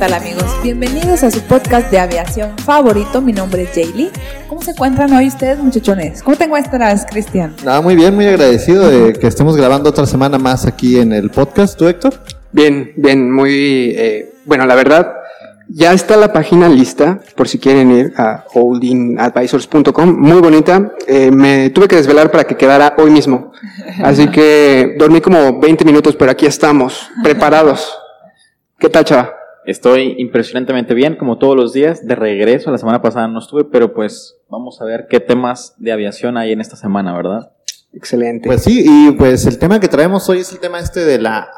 tal amigos? Bienvenidos a su podcast de aviación favorito. Mi nombre es Jaylee. ¿Cómo se encuentran hoy ustedes, muchachones? ¿Cómo te encuentras, Cristian? Nada, muy bien, muy agradecido de que estemos grabando otra semana más aquí en el podcast. ¿Tú, Héctor? Bien, bien, muy eh, bueno, la verdad, ya está la página lista por si quieren ir a holdingadvisors.com, muy bonita. Eh, me tuve que desvelar para que quedara hoy mismo, así que dormí como 20 minutos, pero aquí estamos, preparados. ¿Qué tal, chava? Estoy impresionantemente bien, como todos los días, de regreso. La semana pasada no estuve, pero pues vamos a ver qué temas de aviación hay en esta semana, ¿verdad? Excelente. Pues sí, y pues el tema que traemos hoy es el tema este de la,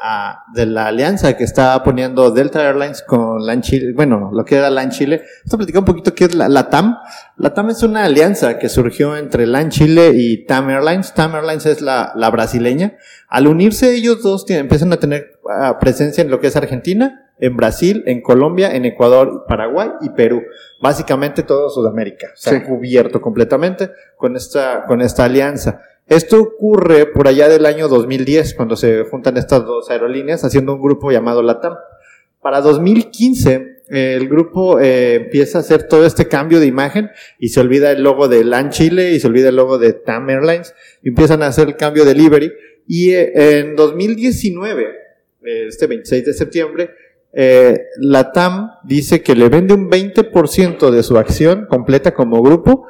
de la alianza que está poniendo Delta Airlines con LAN Chile, bueno, lo que era LAN Chile. Vamos a platicar un poquito qué es la, la TAM. La TAM es una alianza que surgió entre LAN Chile y TAM Airlines. TAM Airlines es la, la brasileña. Al unirse ellos dos tienen- empiezan a tener ah, presencia en lo que es Argentina, en Brasil, en Colombia, en Ecuador, Paraguay y Perú. Básicamente todo Sudamérica. Se Sí. ha cubierto completamente con esta, con esta alianza. Esto ocurre por allá del año 2010, cuando se juntan estas dos aerolíneas haciendo un grupo llamado LATAM. Para 2015, eh, el grupo eh, empieza a hacer todo este cambio de imagen y se olvida el logo de LAN Chile y se olvida el logo de TAM Airlines y empiezan a hacer el cambio de livery. Y eh, en 2019, eh, este 26 de septiembre, eh, la TAM dice que le vende un 20% de su acción completa como grupo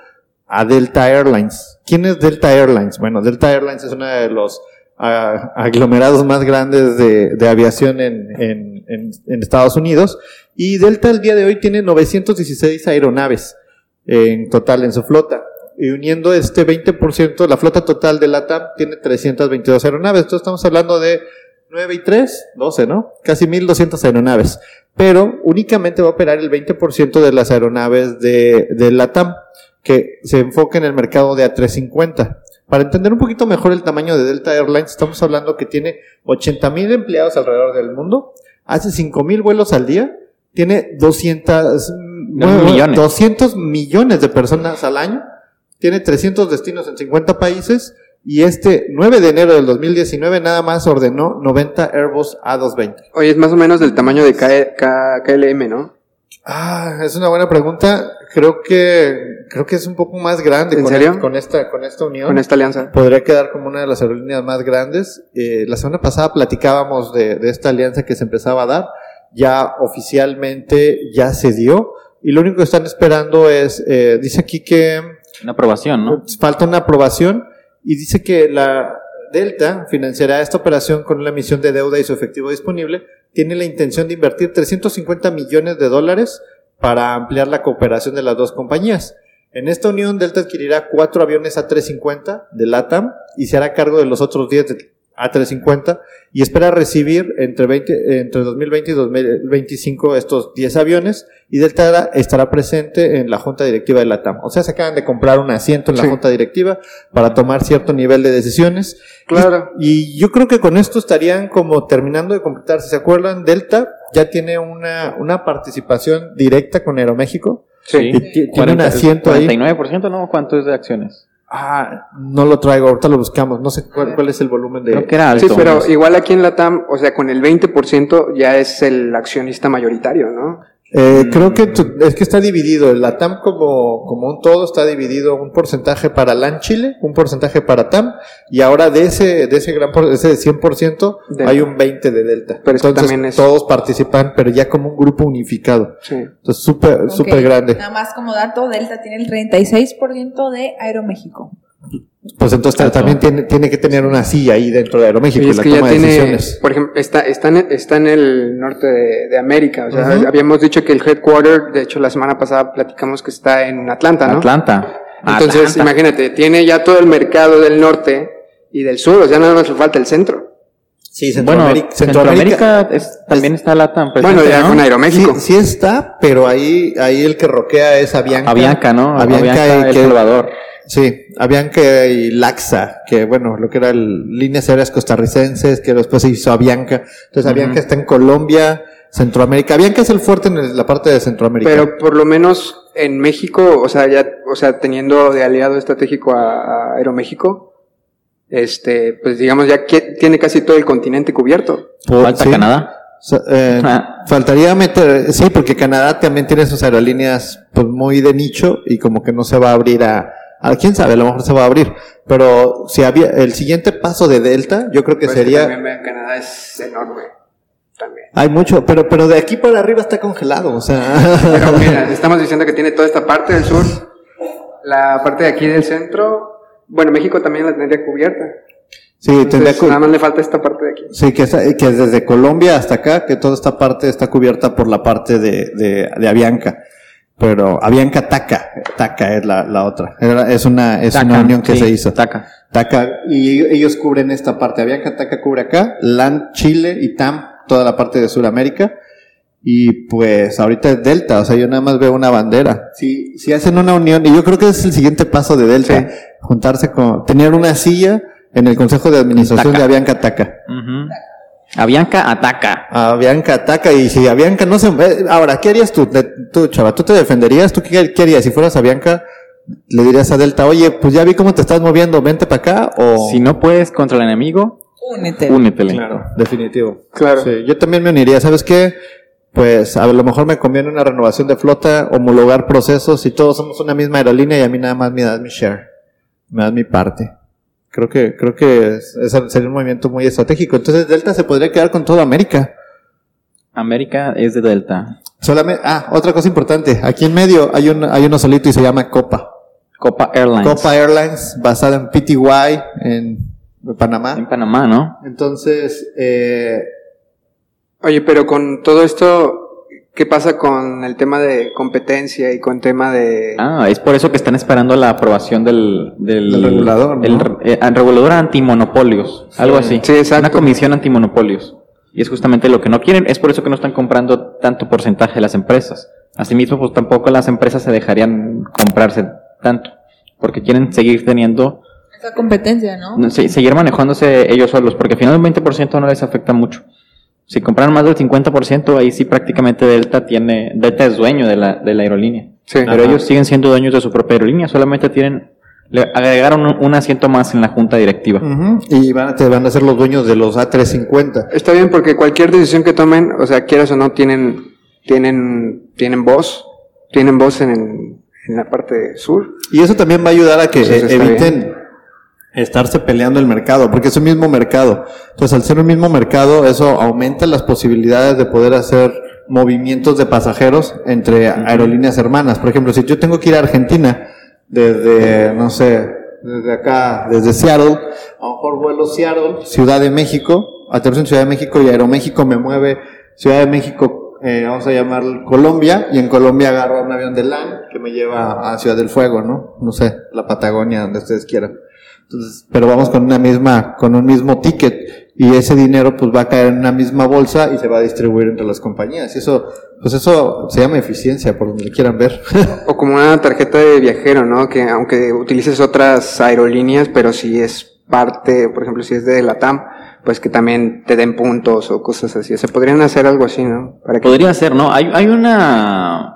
a Delta Airlines. ¿Quién es Delta Airlines? Bueno, Delta Airlines es uno de los ah, aglomerados más grandes de, aviación en, en- Estados Unidos. Y Delta el día de hoy tiene 916 aeronaves en total en su flota. Y uniendo este 20%, la flota total de la TAM tiene 322 aeronaves. Entonces estamos hablando de 9 y 3, 12, ¿no? Casi 1200 aeronaves. Pero únicamente va a operar el 20% de las aeronaves de, de la TAM que se enfoca en el mercado de A350. Para entender un poquito mejor el tamaño de Delta Airlines, estamos hablando que tiene 80 mil empleados alrededor del mundo, hace 5 mil vuelos al día, tiene 200, bueno, millones. 200 millones de personas al año, tiene 300 destinos en 50 países y este 9 de enero del 2019 nada más ordenó 90 Airbus A220. Oye, es más o menos del tamaño de K- K- KLM, ¿no? Ah, es una buena pregunta. Creo que creo que es un poco más grande ¿En con, serio? con esta con esta unión. Con esta alianza. Podría quedar como una de las aerolíneas más grandes. Eh, la semana pasada platicábamos de, de esta alianza que se empezaba a dar. Ya oficialmente ya se dio. Y lo único que están esperando es, eh, dice aquí que Una aprobación, ¿no? falta una aprobación y dice que la Delta financiará esta operación con una emisión de deuda y su efectivo disponible. Tiene la intención de invertir 350 millones de dólares para ampliar la cooperación de las dos compañías. En esta unión, Delta adquirirá cuatro aviones A350 de LATAM y se hará cargo de los otros 10 de A350 y espera recibir entre, 20 entre 2020 y 2025 estos 10 aviones y Delta estará presente en la junta directiva de LATAM. O sea, se acaban de comprar un asiento en la Sí. junta directiva para tomar cierto nivel de decisiones. Claro. Y, y yo creo que con esto estarían como terminando de completar. Si se acuerdan, Delta ya tiene una, una participación directa con Aeroméxico. Sí. Y tiene un asiento ahí. 49%, ¿no? ¿Cuánto es de acciones? Ah, no lo traigo, ahorita lo buscamos. No sé cuál, cuál es el volumen de. Creo que era alto. Sí, pero igual aquí en la TAM, o sea, con el 20% ya es el accionista mayoritario, ¿no? Eh, Mm. Creo que tu- es que está dividido. El LATAM como, como un todo está dividido un porcentaje para LAN Chile, un porcentaje para TAM, y ahora de ese, de ese gran por, ese 100% Delta. hay un 20 de Delta. Pero Entonces también es- todos participan, pero ya como un grupo unificado. Sí. Entonces súper, Ok, súper grande. Nada más como dato, Delta tiene el 36% de Aeroméxico. Pues entonces también tiene, tiene que tener una silla ahí dentro de Aeroméxico Y es la que ya de tiene, decisiones. por ejemplo, está, está, en, está en el norte de, de América. O sea, habíamos dicho que el headquarter, de hecho, la semana pasada platicamos que está en Atlanta, ¿no? Atlanta. Entonces, Atlanta. imagínate, tiene ya todo el mercado del norte y del sur, o sea, nada más le falta el centro. Sí, Bueno, Centroamérica. Centroamérica, es- también está Latam presente, bueno, ya ¿no? con Aeroméxico. Sí, sí está, pero ahí, ahí el que roquea es Avianca. Avianca, ¿no? Avianca, Avianca, y El que- Salvador. Sí, Avianca y Laxa, que bueno, lo que era el, líneas aéreas costarricenses, que después se hizo Avianca. Entonces Avianca Ujú. está en Colombia, Centroamérica. Avianca es el fuerte en el- la parte de Centroamérica. Pero por lo menos en México, o sea, ya, o sea, teniendo de aliado estratégico a, a Aeroméxico, este, pues digamos, ya que tiene casi todo el continente cubierto. Falta sí. Canadá. So- eh, Ah. Faltaría meter, sí, porque Canadá también tiene sus aerolíneas pues muy de nicho y como que no se va a abrir a, a quién sabe, a lo mejor se va a abrir. Pero si había el siguiente paso de Delta, yo creo que Pues sería también vean, Canadá es enorme. También. hay mucho, pero pero de aquí para arriba está congelado, o sea, Pero mira, estamos diciendo que tiene toda esta parte del sur, la parte de aquí del centro. Bueno, México también la tendría cubierta. sí, tendría Entonces, cu- nada más le falta esta parte de aquí. Sí, que, esa- que desde Colombia hasta acá, que toda esta parte está cubierta por la parte de, de, de Avianca. Pero Avianca Taca, Taca es la, la otra. Es una, es una unión que sí, se hizo. Taca. Taca, y ellos cubren esta parte. Avianca Taca cubre acá, LAN, Chile y TAM, toda la parte de Sudamérica. Y pues ahorita es Delta, o sea, yo nada más veo una bandera. Si, si hacen una unión, y yo creo que es el siguiente paso de Delta, Sí. juntarse con, tener una silla en el Consejo de Administración Taca. de Avianca Taca. Ujú. Avianca ataca. A Bianca ataca y si a Bianca no se... eh, Ahora, ¿qué harías tú? Tú, chava, ¿tú te defenderías? ¿Tú qué, qué harías? Si fueras a Bianca, le dirías a Delta, oye, pues ya vi cómo te estás moviendo, vente para acá o... Si no puedes contra el enemigo, Únete. únetele. Claro, definitivo. Claro. Sí, yo también me uniría, ¿sabes qué? Pues a lo mejor me conviene una renovación de flota, homologar procesos y todos somos una misma aerolínea y a mí nada más me das mi share, me das mi parte. Creo que, creo que es- sería un movimiento muy estratégico. Entonces Delta se podría quedar con toda América. América es de Delta. Solamente, ah, otra cosa importante. Aquí en medio hay un, hay uno solito y se llama Copa. Copa Airlines. Copa Airlines, basada en PTY, en Panamá. En Panamá, ¿no? Entonces, eh, Oye, pero con todo esto, ¿qué pasa con el tema de competencia y con tema de... Ah, es por eso que están esperando la aprobación del... Del, Del regulador, ¿no? el eh, el regulador antimonopolios. Algo así. Sí, exacto. Una comisión antimonopolios. Y es justamente lo que no quieren. Es por eso que no están comprando tanto porcentaje de las empresas. Asimismo, pues tampoco las empresas se dejarían comprarse tanto. Porque quieren seguir teniendo... Esa competencia, ¿no? se- seguir manejándose ellos solos. Porque al final un 20% no les afecta mucho. Si compraran más del 50%, ahí sí prácticamente Delta tiene... Delta es dueño de la, de la aerolínea. Sí. Pero Ajá. ellos siguen siendo dueños de su propia aerolínea, solamente tienen, le agregaron un, un asiento más en la junta directiva. y van a, te van a ser los dueños de los A350. Está bien porque cualquier decisión que tomen, o sea, quieras o no, tienen, tienen, tienen voz, tienen voz en, en la parte sur. Y eso también va a ayudar a que eh, eviten estarse peleando el mercado, porque es un mismo mercado. Entonces, al ser un mismo mercado, eso aumenta las posibilidades de poder hacer movimientos de pasajeros entre aerolíneas hermanas. Por ejemplo, si yo tengo que ir a Argentina desde, no sé, desde acá, desde Seattle, a lo mejor vuelo Seattle, Ciudad de México, aterrizo en Ciudad de México y Aeroméxico me mueve Ciudad de México, eh, vamos a llamar Colombia, y en Colombia agarro un avión de LAN que me lleva a Ciudad del Fuego, ¿no? No sé, la Patagonia, donde ustedes quieran. Entonces, pero vamos con una misma, con un mismo ticket y ese dinero pues va a caer en una misma bolsa y se va a distribuir entre las compañías. Y eso, pues eso se llama eficiencia por donde quieran ver. O como una tarjeta de viajero, ¿no? Que aunque utilices otras aerolíneas, pero si es parte, por ejemplo, si es de la TAM, pues que también te den puntos o cosas así. O sea, podrían hacer algo así, ¿no? Para que... Podría ser, ¿no? Hay, hay una...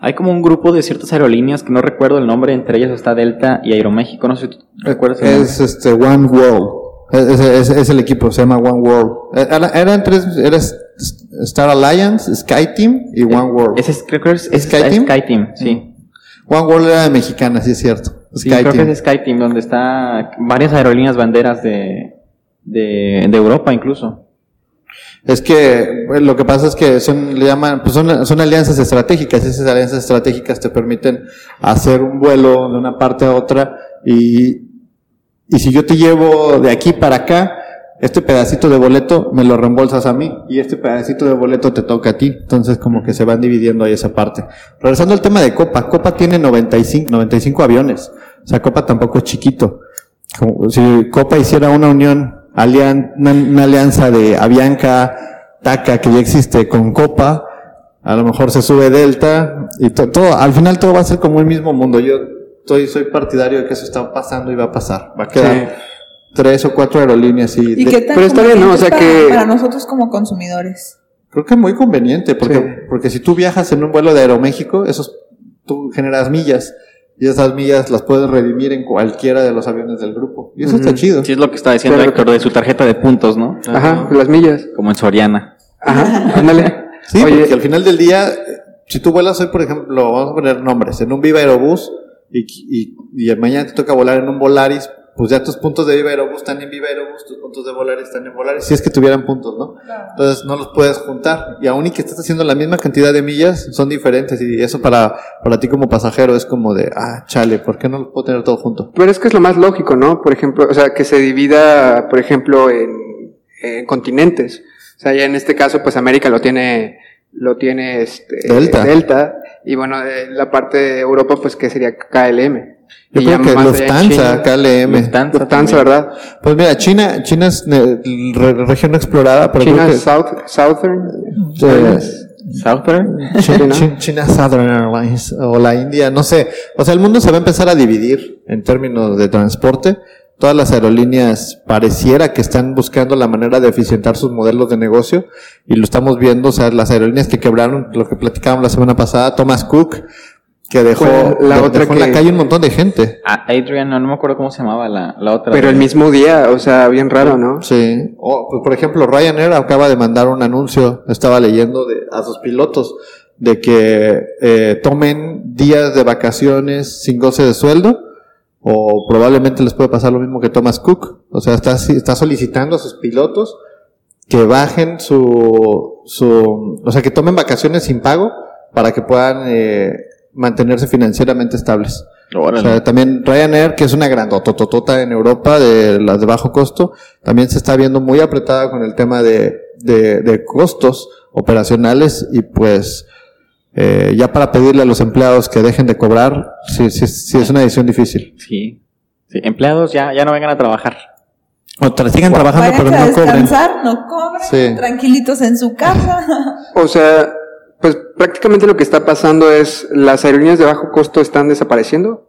Hay como un grupo de ciertas aerolíneas que no recuerdo el nombre, entre ellas está Delta y Aeroméxico, no sé si tú recuerdas. el nombre. es este One World. Es, es- es el equipo, se llama One World. Eh, Era- Eran tres, era Star Alliance, Sky Team y One World. Ese es, creo que es, es ¿Sky Team? Sky Team, sí. One World era de mexicana, sí es cierto. Sí, Sky creo Team. que es Sky Team, donde está varias aerolíneas banderas de, de, de Europa incluso. Es que bueno, lo que pasa es que son, le llaman, pues son, son alianzas estratégicas. Esas alianzas estratégicas te permiten hacer un vuelo de una parte a otra y y si yo te llevo de aquí para acá, este pedacito de boleto me lo reembolsas a mí y este pedacito de boleto te toca a ti. Entonces como que se van dividiendo ahí esa parte. Regresando al tema de Copa, Copa tiene 95, 95 aviones. O sea, Copa tampoco es chiquito. Como si Copa hiciera una unión, alian- una, una alianza de Avianca, TACA que ya existe con Copa, a lo mejor se sube Delta y to- todo, al final todo va a ser como el mismo mundo. Yo estoy, soy partidario de que eso está pasando y va a pasar. Va a quedar Sí. tres o cuatro aerolíneas y, ¿Y de- qué tan pero está bien, ¿no? O sea conveniente que- para, para nosotros como consumidores? creo que muy conveniente porque, Sí. porque si tú viajas en un vuelo de Aeroméxico, esos, tú generas millas y esas millas las puedes redimir en cualquiera de los aviones del grupo. Y eso está chido. Sí, es lo que está diciendo Claro. Héctor de su tarjeta de puntos, ¿no? Ajá, las millas. Como en Soriana. Ajá, ándale. Sí, Oye, porque al final del día, si tú vuelas hoy, por ejemplo, vamos a poner nombres, en un Viva Aerobús y, y, y mañana te toca volar en un Volaris, pues ya tus puntos de Viva Aerobús están en Viva Aerobús, tus puntos de Volaris están en Volaris, si es que tuvieran puntos, ¿no? Entonces no los puedes juntar. Y aún y que estés haciendo la misma cantidad de millas, son diferentes. Y eso para, para ti como pasajero es como de, ah, chale, ¿por qué no lo puedo tener todo junto? Pero es que es lo más lógico, ¿no? Por ejemplo, o sea, que se divida, por ejemplo, en, en continentes. O sea, ya en este caso, pues América lo tiene, lo tiene este, Delta. Delta. Y bueno, la parte de Europa, pues que sería KLM. Yo creo que Lufthansa, China, KLM. Lufthansa Lufthansa. ¿verdad? Pues mira, China, China es eh, re- región explorada, pero China creo que, South, Southern. eh, Southern. China. China- China Southern Airlines o la India, no sé. O sea, el mundo se va a empezar a dividir en términos de transporte. Todas las aerolíneas pareciera que están buscando la manera de eficientar sus modelos de negocio y lo estamos viendo. O sea, las aerolíneas que quebraron, lo que platicábamos la semana pasada, Thomas Cook, que dejó, la de- otra dejó en la calle un montón de gente. Ah, Adrian, no, no me acuerdo cómo se llamaba la, la otra. Pero el mismo día, o sea, bien raro, ¿no? Sí. O, pues, por ejemplo, Ryanair acaba de mandar un anuncio, estaba leyendo de, a sus pilotos, de que eh, tomen días de vacaciones sin goce de sueldo, o probablemente les puede pasar lo mismo que Thomas Cook. O sea, está, está solicitando a sus pilotos que bajen su, su, o sea, que tomen vacaciones sin pago para que puedan eh, mantenerse financieramente estables. Órale. O sea, también Ryanair, que es una grandotototota en Europa de las de bajo costo, también se está viendo muy apretada con el tema de, de, de costos operacionales y pues eh, ya para pedirle a los empleados que dejen de cobrar, sí, sí, sí es una decisión difícil. Sí. Sí, empleados ya, ya no vengan a trabajar. O tra- sigan trabajando pero a no cobren. descansar, no cobren, Sí. tranquilitos en su casa. O sea, pues prácticamente lo que está pasando es las aerolíneas de bajo costo están desapareciendo.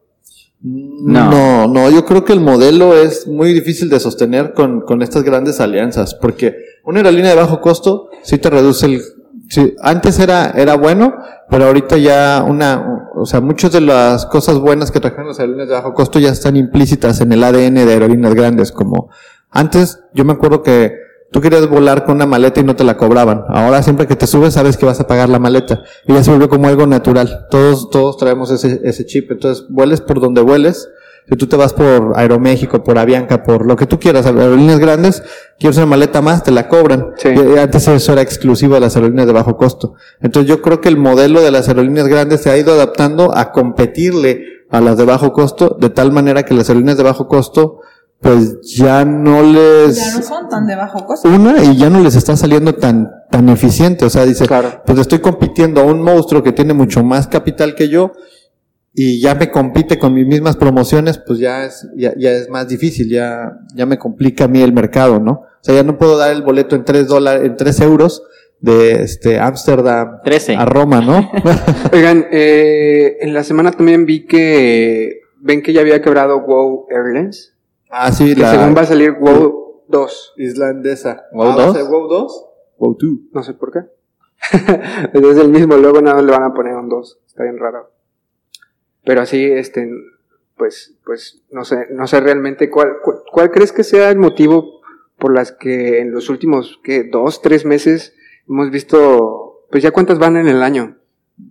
No. No, no, yo creo que el modelo es muy difícil de sostener con, con estas grandes alianzas, porque una aerolínea de bajo costo sí te reduce el... Sí, antes era, era bueno, pero ahorita ya una, o sea, muchas de las cosas buenas que trajeron las aerolíneas de bajo costo ya están implícitas en el ADN de aerolíneas grandes, como antes yo me acuerdo que tú querías volar con una maleta y no te la cobraban. Ahora siempre que te subes sabes que vas a pagar la maleta y ya se vuelve como algo natural. Todos, todos traemos ese, ese chip. Entonces, vueles por donde vueles. Si tú te vas por Aeroméxico, por Avianca, por lo que tú quieras, aerolíneas grandes, quieres una maleta más, te la cobran. Sí. Y antes eso era exclusivo de las aerolíneas de bajo costo. Entonces yo creo que el modelo de las aerolíneas grandes se ha ido adaptando a competirle a las de bajo costo, de tal manera que las aerolíneas de bajo costo, pues ya no les ya no son tan de bajo costo. una y ya no les está saliendo tan tan eficiente, o sea, dice, Claro. pues estoy compitiendo a un monstruo que tiene mucho más capital que yo y ya me compite con mis mismas promociones, pues ya es ya, ya es más difícil, ya ya me complica a mí el mercado, ¿no? O sea, ya no puedo dar el boleto en tres dólares, en tres euros de este Ámsterdam 13. a Roma, ¿no? Oigan, eh, en la semana también vi que ven que ya había quebrado Wow Airlines. Ah, sí, Que la según va a salir Wow 2. islandesa. ¿Wow Ah, ¿va a 2? ser Wow 2? Wow 2. No sé por qué. es el mismo, luego nada más le van a poner un 2. Está bien raro. Pero así, este, pues, pues, no sé, no sé realmente cuál, cuál, cuál crees que sea el motivo por las que en los últimos, ¿qué? Dos, tres meses hemos visto, pues ya cuántas van en el año.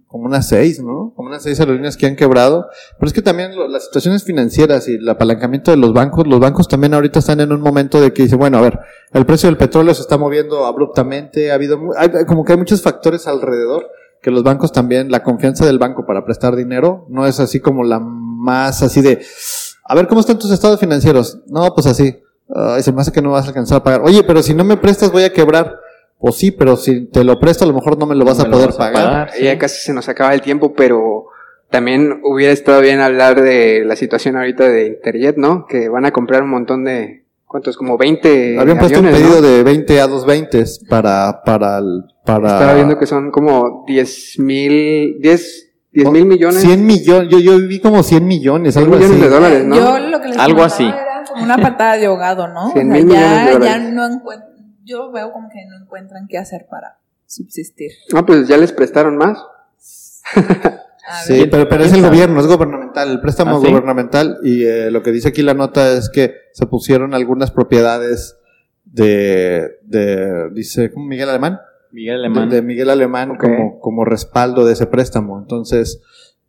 Como unas seis, ¿no? Como unas seis aerolíneas que han quebrado. Pero es que también lo- las situaciones financieras y el apalancamiento de los bancos, los bancos también ahorita están en un momento de que dice, bueno, a ver, el precio del petróleo se está moviendo abruptamente, ha habido, hay- como que hay muchos factores alrededor que los bancos también, la confianza del banco para prestar dinero no es así como la más así de, A ver, ¿cómo están tus estados financieros? No, pues así. Ay, se que no vas a alcanzar a pagar. Oye, pero si no me prestas voy a quebrar. Pues sí, pero si te lo presto a lo mejor no me lo vas No a me lo poder vas a pagar. pagar. sí. Ya casi se nos acaba el tiempo, pero también hubiera estado bien hablar de la situación ahorita de Interjet, ¿no? Que van a comprar un montón de... ¿Cuántos? Como 20 Habían puesto un pedido ¿no? de 20 a 220 para, para, el- para... Estaba viendo que son como 10 mil... 10 mil millones. 100 millones, yo, yo vi como 100 millones, 100 algo millones así. de dólares, ¿no? Yo lo que les Algo así. Era como una patada de ahogado, ¿no? O sea, mil millones de ya, ya dólares. no encuentran, yo veo como que no encuentran qué hacer para subsistir. No, pues ya les prestaron más. Sí, pero, pero es el gobierno, es gubernamental, el préstamo ¿Ah, sí? gubernamental y eh, lo que dice aquí la nota es que se pusieron algunas propiedades de, de dice, ¿cómo Miguel Alemán? Miguel Alemán. De, de Miguel Alemán como, como respaldo de ese préstamo. Entonces,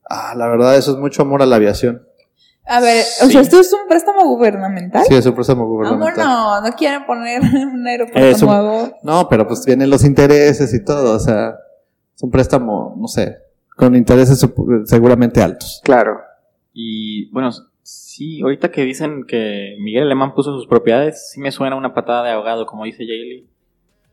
ah, la verdad eso es mucho amor a la aviación. A ver, o sea, esto es un préstamo gubernamental. Sí, es un préstamo gubernamental. Vámonos, no quieren poner un aeropuerto Es un- nuevo. No, pero pues vienen los intereses y todo, o sea, es un préstamo, no sé, con intereses seguramente altos. Claro. Y bueno, sí, ahorita que dicen que Miguel Alemán puso sus propiedades, sí me suena una patada de ahogado, como dice Jaylee.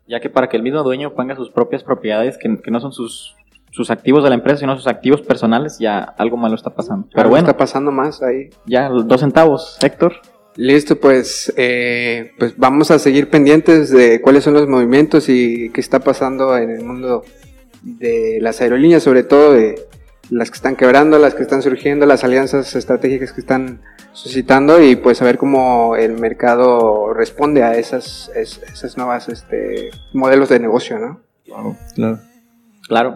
Ya que para que el mismo dueño ponga sus propias propiedades, que, que no son sus, sus activos de la empresa, sino sus activos personales, ya algo malo está pasando. Pero Algo bueno, está pasando más ahí. ya dos centavos, Héctor. Listo, pues, eh, pues vamos a seguir pendientes de cuáles son los movimientos y qué está pasando en el mundo de las aerolíneas, sobre todo de las que están quebrando, las que están surgiendo, las alianzas estratégicas que están suscitando y pues a ver cómo el mercado responde a esas, es- esas nuevas este, modelos de negocio, ¿no? Claro. Claro,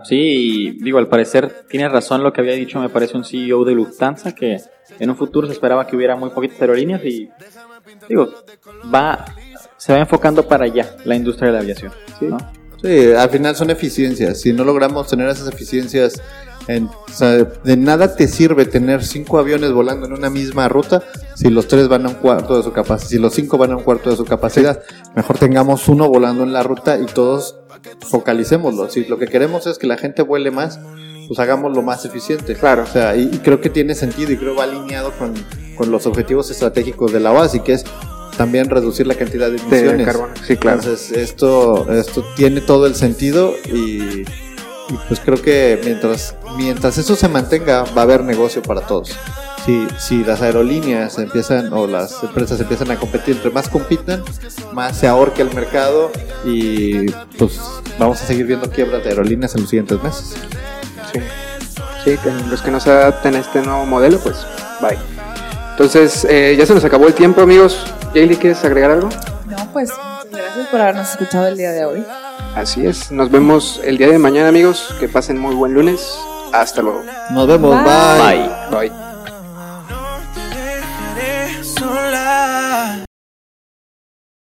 sí, y digo, al parecer tiene razón lo que había dicho, me parece un CEO de Lufthansa, que en un futuro se esperaba que hubiera muy poquitas aerolíneas y, digo, va, se va enfocando para allá la industria de la aviación. Sí. ¿no? Sí, al final son eficiencias. Si no logramos tener esas eficiencias, en, o sea, de nada te sirve tener cinco aviones volando en una misma ruta si los tres van a un cuarto de su capacidad, si los cinco van a un cuarto de su capacidad. Mejor tengamos uno volando en la ruta y todos focalicémoslo. Si lo que queremos es que la gente vuele más, pues hagámoslo más eficiente. Claro. O sea, y, y creo que tiene sentido y creo va alineado con, con los objetivos estratégicos de la OASI, que es también reducir la cantidad de De emisiones. carbono, sí, claro. Entonces, esto, esto tiene todo el sentido y, y pues creo que mientras, mientras eso se mantenga, va a haber negocio para todos. Si, si las aerolíneas empiezan o las empresas empiezan a competir, entre más compitan, más se ahorca el mercado y pues vamos a seguir viendo quiebras de aerolíneas en los siguientes meses. Sí, sí que los que no se adapten a este nuevo modelo, pues bye. Entonces, eh, ya se nos acabó el tiempo, amigos. Jaylee, ¿quieres agregar algo? No, pues gracias por habernos escuchado el día de hoy. Así es. Nos vemos el día de mañana, amigos. Que pasen muy buen lunes. Hasta luego. Nos vemos, Bye. bye. Bye.